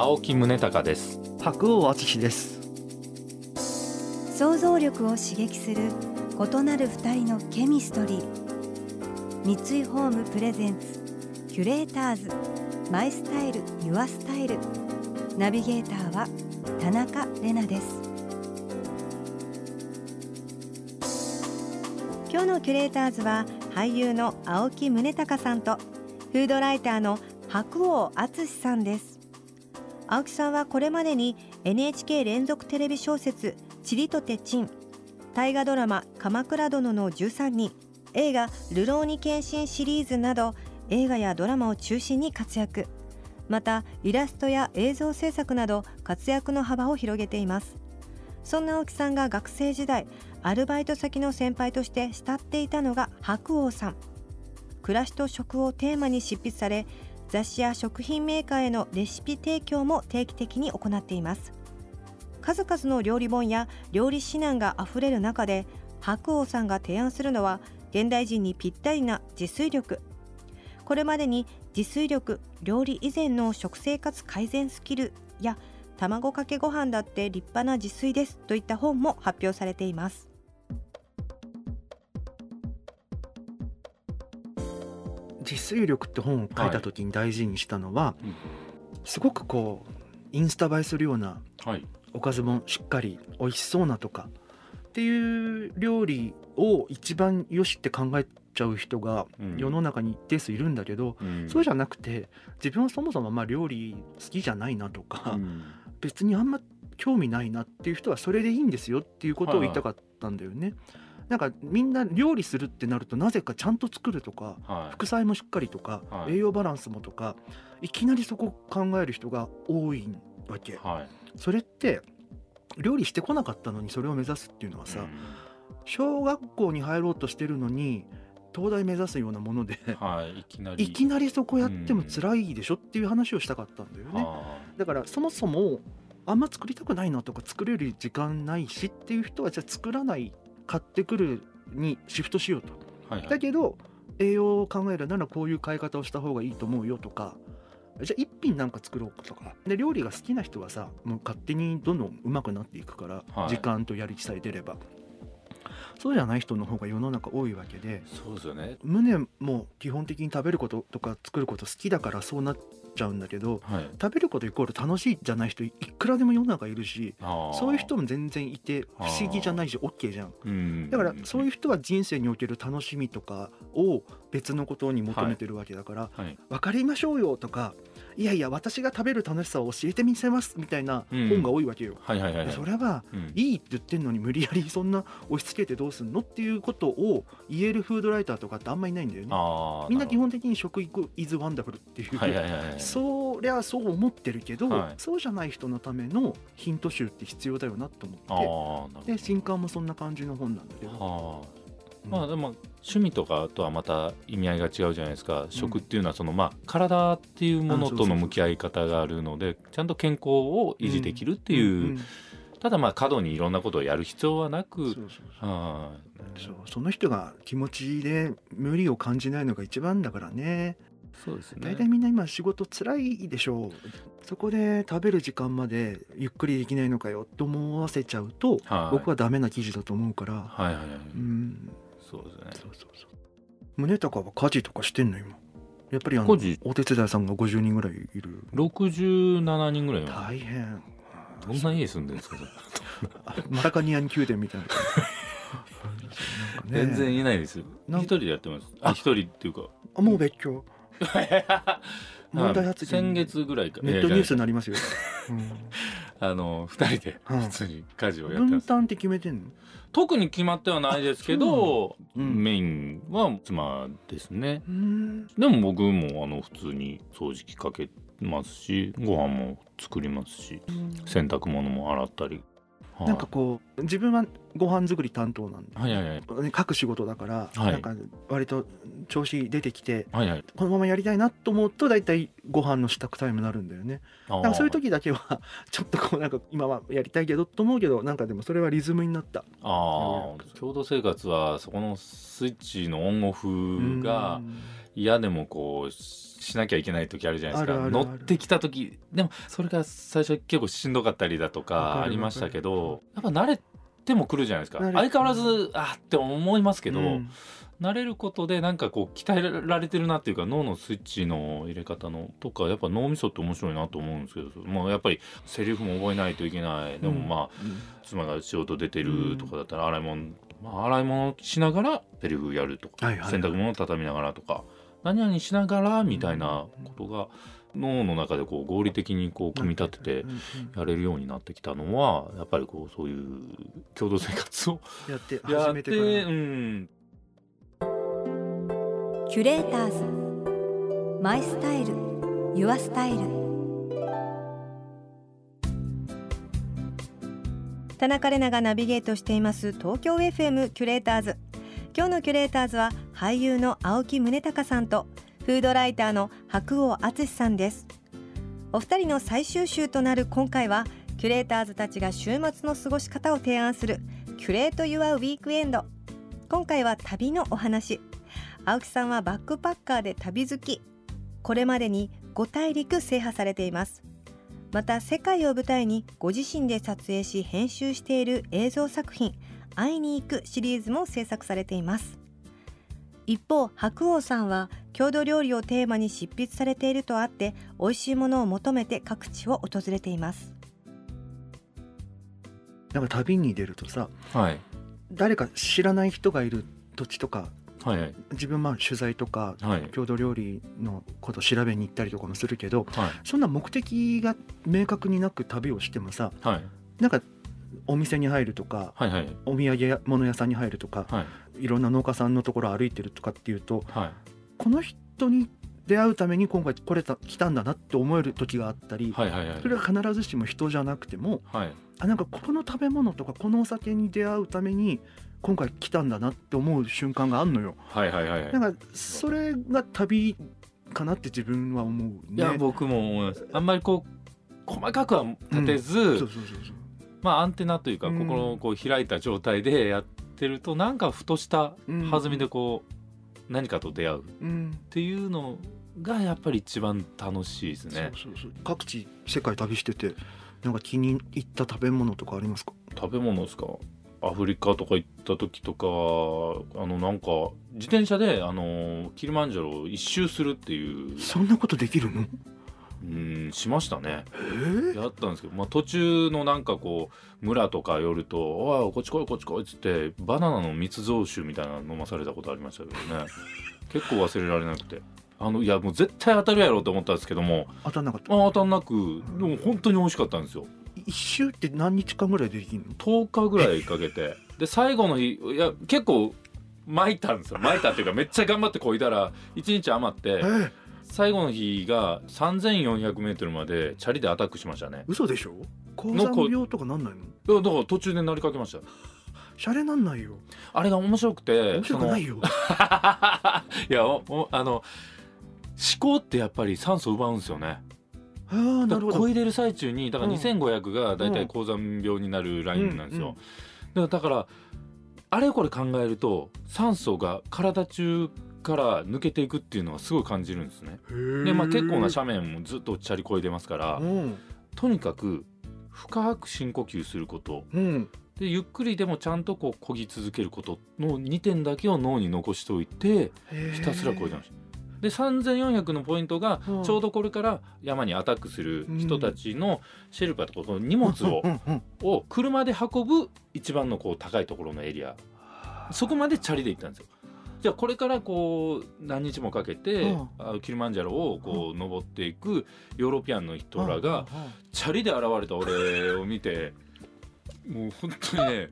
青木宗隆です。白尾敦です。想像力を刺激する異なる二人のケミストリー。三井ホームプレゼンツキュレーターズ。マイスタイルユアスタイル。ナビゲーターは田中れなです。今日のキュレーターズは俳優の青木宗隆さんとフードライターの白尾敦さんです青木さんはこれまでに NHK 連続テレビ小説「ちりとてちん」大河ドラマ「鎌倉殿の13人」映画「流浪に献身」シリーズなど映画やドラマを中心に活躍。またイラストや映像制作など活躍の幅を広げています。そんな青木さんが学生時代アルバイト先の先輩として慕っていたのが白鸚さん。暮らしと食をテーマに執筆され雑誌や食品メーカーへのレシピ提供も定期的に行っています。数々の料理本や料理指南があふれる中で白鸚さんが提案するのは現代人にぴったりな自炊力。これまでに自炊力料理以前の食生活改善スキルや卵かけご飯だって立派な自炊ですといった本も発表されています。自炊力って本を書いた時に大事にしたのは、すごくこうインスタ映えするようなはい。おかずもしっかり美味しそうなとかっていう料理を一番よしって考えちゃう人がうん。世の中に一定数いるんだけど、うん。そうじゃなくて自分はそもそもまあ料理好きじゃないなとか、うん。別にあんま興味ないなっていう人はそれでいいんですよっていうことを言いたかったんだよね。なんかみんな料理するってなるとなぜかちゃんと作るとかはい。副菜もしっかりとか、はい。栄養バランスもとかいきなりそこ考える人が多いわけ。はい。それって料理してこなかったのにそれを目指すっていうのはさ、小学校に入ろうとしてるのに東大目指すようなものでうんはいいきなり。いきなりそこやっても辛いでしょっていう話をしたかったんだよね。はだからそもそもあんま作りたくないなとか作れる時間ないしっていう人はじゃあ作らない買ってくるにシフトしようと。いはいはい。だけど栄養を考えるならこういう買い方をした方がいいと思うよとか。じゃあ一品なんか作ろうとか。で料理が好きな人はさもう勝手にどんどん上手くなっていくから、はい。時間とやる気さえ出れば。そうじゃない人の方が世の中多いわけで。そうですよね。胸も基本的に食べることとか作ること好きだからそうなっちゃうんだけどはい。食べることイコール楽しいじゃない人いくらでも世の中いるしそういう人も全然いて不思議じゃないし OK じゃん。だからそういう人は人生における楽しみとかを別のことに求めてるわけだから、はい。分かりましょうよとかいやいや私が食べる楽しさを教えてみせますみたいな本が多いわけよ。それはうん。いいって言ってんのに無理やりそんな押し付けてどうすんのっていうことを言えるフードライターとかってあんまりいないんだよね。みんな基本的に食育 is wonderful っていう、はいはいはいはいそりゃそう思ってるけど、はい。そうじゃない人のためのヒント集って必要だよなとあ思って。で新刊もそんな感じの本なんだけど、まあでも趣味とかとはまた意味合いが違うじゃないですか、食っていうのはそのまあ体っていうものとの向き合い方があるのでちゃんと健康を維持できるっていう、うんうん。ただまあ過度にいろんなことをやる必要はなくその人が気持ちで無理を感じないのが一番だからね。ーそうですね。大体みんな今仕事辛いでしょう。そこで食べる時間までゆっくりできないのかよと思わせちゃうと、はい。僕はダメな記事だと思うから、はいはいはい、うんそうですね。そうそうそう。宗隆は家事とかしてんの？今。やっぱりあのお手伝いさんが50人ぐらいいる。67人ぐらい。は大変。どんな家住んでるんですか？マラカニアン宮殿みたいな。全然いないです一人でやってます。一人っていうか。あもう別居。問題発言。先月ぐらいか。ネットニュースになりますよ、あの二人でうん。普通に家事をうんやってます。分担って決めてんの？特に決まってはないですけど、うん。メインは妻ですね。うん。でも僕もあの普通に掃除機かけますしご飯も作りますし洗濯物も洗ったり、はい。なんかこう自分はご飯作り担当なんで、はいはいはい。ね書く仕事だから、はい。なんか割と調子出てきてはいはい。このままやりたいなと思うと大体ご飯の支度タイムになるんだよね。あー。なんかそういう時だけは ちょっとこうなんか今はやりたいけどと思うけどなんかでもそれはリズムになった。ああ共同生活はそこのスイッチのオンオフがうん嫌でもこうしなきゃいけない時あるじゃないですか。乗ってきた時でもそれが最初結構しんどかったりだとわかありましたけどやっぱ慣れても来るじゃないですか。相変わらずあって思いますけど、うん。慣れることでなんかこう鍛えられてるなっていうか脳のスイッチの入れ方のとかやっぱ脳みそって面白いなと思うんですけどもうやっぱりセリフも覚えないといけないでもまあ、妻が仕事出てるとかだったら洗い物、まあ、洗い物しながらセリフやるとか、はいはいはい。洗濯物を畳みながらとか何々しながらみたいなことが脳の中でこう合理的にこう組み立ててやれるようになってきたのはやっぱりこうそういう共同生活をやってやって始めてから。うん。キュレーターズマイスタイルユアスタイル。田中れながナビゲートしています東京 FM キュレーターズ。今日のキュレーターズは俳優の青木宗隆さんとフードライターの白尾敦さんです。お二人の最終週となる今回はキュレーターズたちが週末の過ごし方を提案するキュレート・ユア・ウィークエンド。今回は旅のお話。青木さんはバックパッカーで旅好き。これまでに5大陸制覇されています。また世界を舞台にご自身で撮影し編集している映像作品「会いに行く」シリーズも制作されています。一方白鸚さんは郷土料理をテーマに執筆されているとあって美味しいものを求めて各地を訪れています。なんか旅に出るとさはい。誰か知らない人がいる土地とかはい。はい自分まあ取材とかはい。郷土料理のこと調べに行ったりとかもするけどはい。そんな目的が明確になく旅をしてもさはい。なんかお店に入るとかはいはい。お土産物屋さんに入るとかはい。いろんな農家さんのところ歩いてるとかっていうとはい。この人に出会うために今回来れた来たんだなって思える時があったりはいはいはい。それは必ずしも人じゃなくてもはい。あなんかこの食べ物とかこのお酒に出会うために今回来たんだなって思う瞬間があるのよ。はいはいはいはい。なんかそれが旅かなって自分は思うね。いや僕も思います。あんまりこう細かくは立てず、そうそうそうそうまあアンテナというかうん。心をこう開いた状態でやってるとなんかふとしたうん。弾みでこう何かと出会うっうん。ていうのがやっぱり一番楽しいですね。そうそうそう。各地世界旅しててなんか気に入った食べ物とかありますか？食べ物ですか？アフリカとか行った時とかあのなんか自転車であのキリマンジャロを一周するっていう。そんなことできるの？うんしましたね。えー？やったんですけど、まあ、途中のなんかこう村とか寄ると「おいこっち来いこっち来い」っつってバナナの密造酒みたいなの飲まされたことありましたけどね。結構忘れられなくて。あのいやもう絶対当たるやろうと思ったんですけども当たんなかった。あ当たんなくでも本当に美味しかったんですよ。一周って何日間ぐらいでできるの？10日ぐらいかけて。で最後の日いや結構巻いたんですよ。巻いたっていうかめっちゃ頑張ってこいだら1日余ってえー、最後の日が 3400m までチャリでアタックしましたね。嘘でしょ？高山病とかなんないの？いやだから途中でなりかけました。シャレなんないよ。あれが面白くて面白くないよ。いやおおあの思考ってやっぱり酸素奪うんですよね。ああなるほど。こいでる最中にだからうん。2500がだいたい高山病になるラインなんですよ、だからあれこれ考えると酸素が体中から抜けていくっていうのはすごい感じるんですね。で、まあ、結構な斜面もずっとチャリこいでますからうん。とにかく深く深呼吸すること。うん。でゆっくりでもちゃんとこう漕ぎ続けることの2点だけを脳に残しておいてひたすらこいでました。で3400のポイントがうん。ちょうどこれから山にアタックする人たちのシェルパとかこの荷物をを車で運ぶ一番のこう高いところのエリア。そこまでチャリで行ったんですよ。じゃあこれからこう何日もかけてうん。あキリマンジャロをこう登っていくヨーロピアンの人らがチャリで現れた俺を見て もう本当にね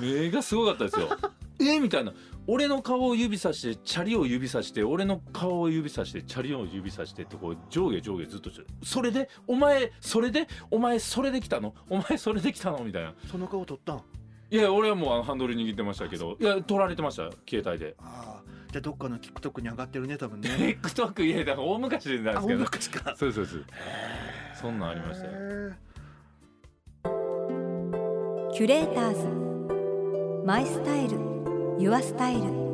目がすごかったですよ。えみたいな。俺の顔を指さしてチャリを指さして俺の顔を指さしてチャリを指さしてってこう上下上下ずっとそれでお前それでお前それできたの？お前それできたの？みたいな。その顔撮ったん？いや俺はもうあのハンドル握ってましたけど。いや撮られてました携帯で。ああじゃあどっかの TikTok に上がってるね多分ね。TikTok いやだから大昔でなんですけど。あ昔か。そうそうそう。そんなんありましたよ。キュレーターズ。マイスタイル。ユアスタイル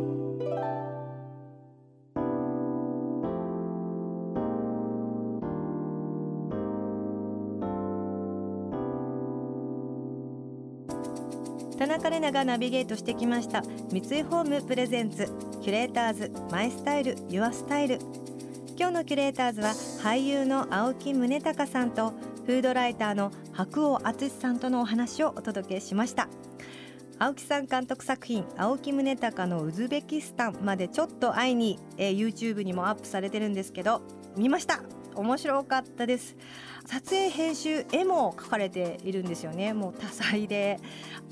田中れながナビゲートしてきました。三井ホームプレゼンツキュレーターズマイスタイルユアスタイル。今日のキュレーターズは俳優の青木宗隆さんとフードライターの白尾敦さんとのお話をお届けしました。青木さん監督作品青木宗隆のウズベキスタンまでちょっと会いに、えー YouTube にもアップされてるんですけど見ました。面白かったです。撮影編集絵も描かれているんですよねもう多彩で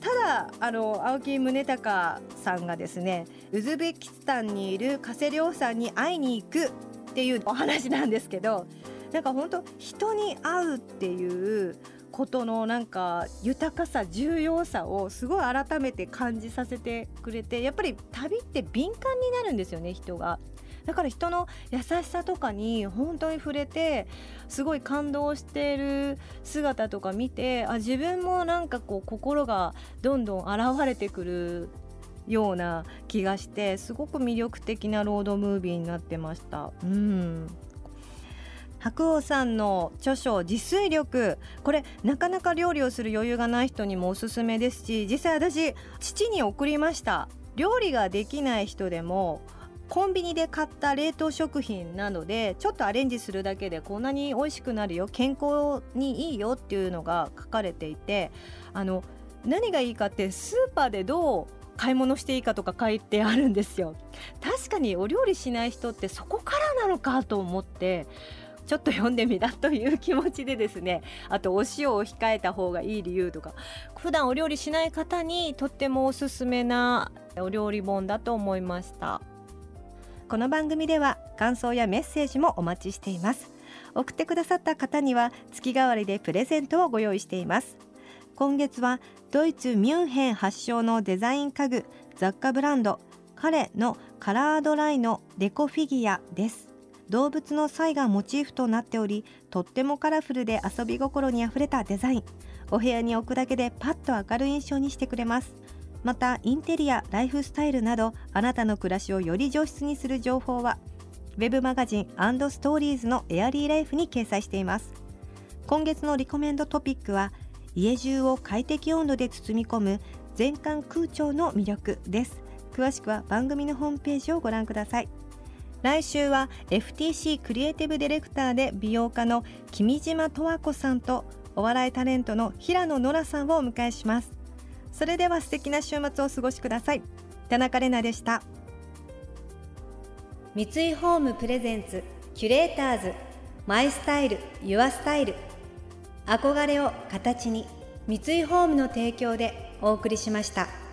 ただあの青木宗隆さんがですねウズベキスタンにいる加瀬亮さんに会いに行くっていうお話なんですけどなんか本当人に会うっていうことのなんか豊かさ重要さをすごい改めて感じさせてくれてやっぱり旅って敏感になるんですよね人が。だから人の優しさとかに本当に触れてすごい感動している姿とか見てあ自分もなんかこう心がどんどん現れてくるような気がしてすごく魅力的なロードムービーになってました。うん。白鸚さんの著書「自炊力」これなかなか料理をする余裕がない人にもおすすめですし実際私父に送りました。料理ができない人でもコンビニで買った冷凍食品なのでちょっとアレンジするだけでこんなに美味しくなるよ健康にいいよっていうのが書かれていてあの何がいいかってスーパーでどう買い物していいかとか書いてあるんですよ。確かにお料理しない人ってそこからなのかと思ってちょっと読んでみたという気持ちでですねあとお塩を控えた方がいい理由とか普段お料理しない方にとってもおすすめなお料理本だと思いました。この番組では感想やメッセージもお待ちしています。送ってくださった方には月替わりでプレゼントをご用意しています。今月はドイツミュンヘン発祥のデザイン家具雑貨ブランドカレのカラードライのデコフィギュアです。動物のサイがモチーフとなっておりとってもカラフルで遊び心にあふれたデザイン。お部屋に置くだけでパッと明るい印象にしてくれます。またインテリアライフスタイルなどあなたの暮らしをより上質にする情報はウェブマガジンストーリーズのエアリーライフに掲載しています。今月のリコメンドトピックは家中を快適温度で包み込む全館空調の魅力です。詳しくは番組のホームページをご覧ください。来週は FTC クリエイティブディレクターで美容家の君島十和子さんとお笑いタレントの平野ノラさんをお迎えします。それでは素敵な週末をお過ごしください。田中れなでした。三井ホームプレゼンツキュレーターズマイスタイルユアスタイル。憧れを形に三井ホームの提供でお送りしました。